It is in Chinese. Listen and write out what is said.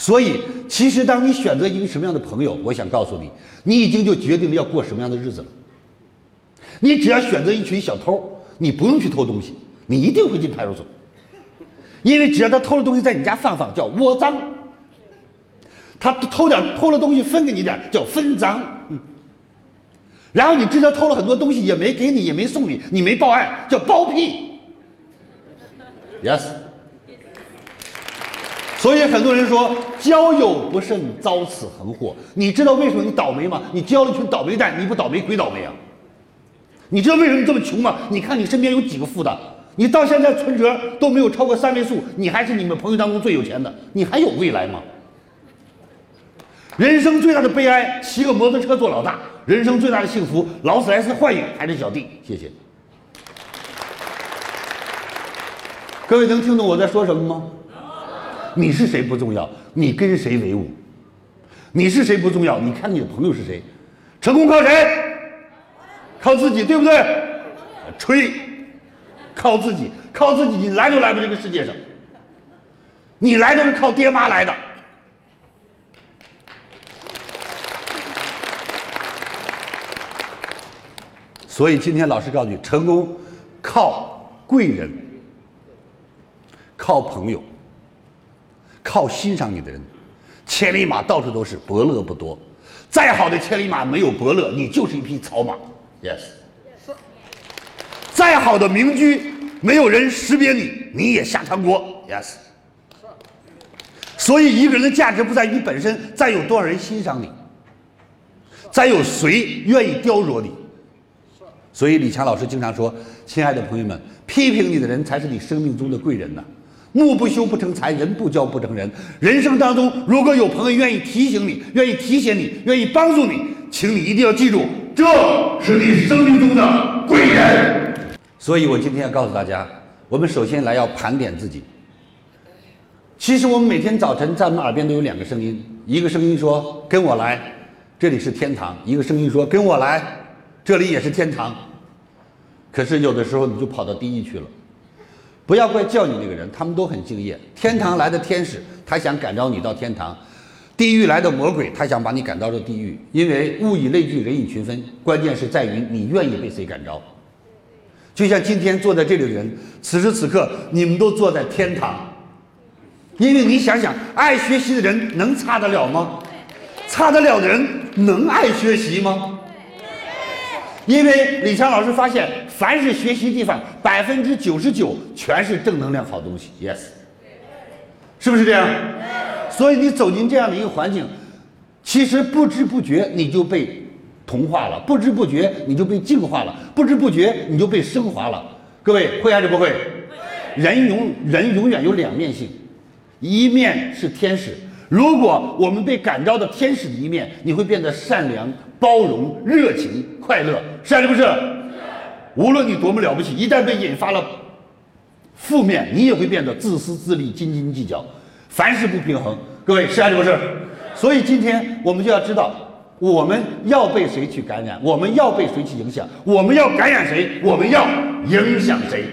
所以，其实当你选择一个什么样的朋友，我想告诉你，你已经就决定了要过什么样的日子了。你只要选择一群小偷，你不用去偷东西，你一定会进派出所，因为只要他偷了东西在你家放放，叫窝赃；他偷点偷了东西分给你点，叫分赃。嗯。然后你知道偷了很多东西也没给你，也没送你，你没报案，叫包庇。Yes。所以很多人说交友不慎遭此横祸，你知道为什么你倒霉吗？你交了一群倒霉蛋，你不倒霉鬼倒霉啊！你知道为什么你这么穷吗？你看你身边有几个富的，你到现在存折都没有超过三位数，你还是你们朋友当中最有钱的，你还有未来吗？人生最大的悲哀，骑个摩托车做老大；人生最大的幸福，劳斯莱斯幻影还是小弟。谢谢。各位能听懂我在说什么吗？你是谁不重要，你跟谁为伍？你是谁不重要，你看你的朋友是谁？成功靠谁？靠自己，对不对？吹，靠自己，靠自己，你来都来不这个世界上。你来都是靠爹妈来的。所以今天老师告诉你，成功靠贵人，靠朋友。靠欣赏你的人，千里马到处都是，伯乐不多。再好的千里马没有伯乐，你就是一匹草马。Yes。再好的名驹，没有人识别你，你也下汤锅。Yes。所以一个人的价值不在于本身，在有多少人欣赏你，再有谁愿意雕琢你。所以李强老师经常说：“亲爱的朋友们，批评你的人才是你生命中的贵人呢。”木不修不成材，人不教不成人。人生当中，如果有朋友愿意提醒你，愿意提携你，愿意帮助你，请你一定要记住，这是你生命中的贵人。所以我今天要告诉大家，我们首先来要盘点自己。其实我们每天早晨在我们耳边都有两个声音，一个声音说跟我来，这里是天堂；一个声音说跟我来，这里也是天堂。可是有的时候你就跑到地狱去了。不要怪叫你那个人，他们都很敬业。天堂来的天使，他想感召你到天堂；地狱来的魔鬼，他想把你赶到这地狱。因为物以类聚，人以群分，关键是在于你愿意被谁感召。就像今天坐在这里的人，此时此刻你们都坐在天堂，因为你想想，爱学习的人能差得了吗？差得了的人能爱学习吗？因为李强老师发现。凡是学习地方，百分之九十九全是正能量好东西。Yes，是不是这样？所以你走进这样的一个环境，其实不知不觉你就被同化了，不知不觉你就被净化了，不知不觉你就被升华了。各位会还是不会？人永人永远有两面性，一面是天使。如果我们被感召的天使的一面，你会变得善良、包容、热情、快乐，是还是不是？无论你多么了不起，一旦被引发了负面，你也会变得自私自利、斤斤计较，凡事不平衡。各位是还是不是？所以今天我们就要知道，我们要被谁去感染，我们要被谁去影响，我们要感染谁，我们要影响谁。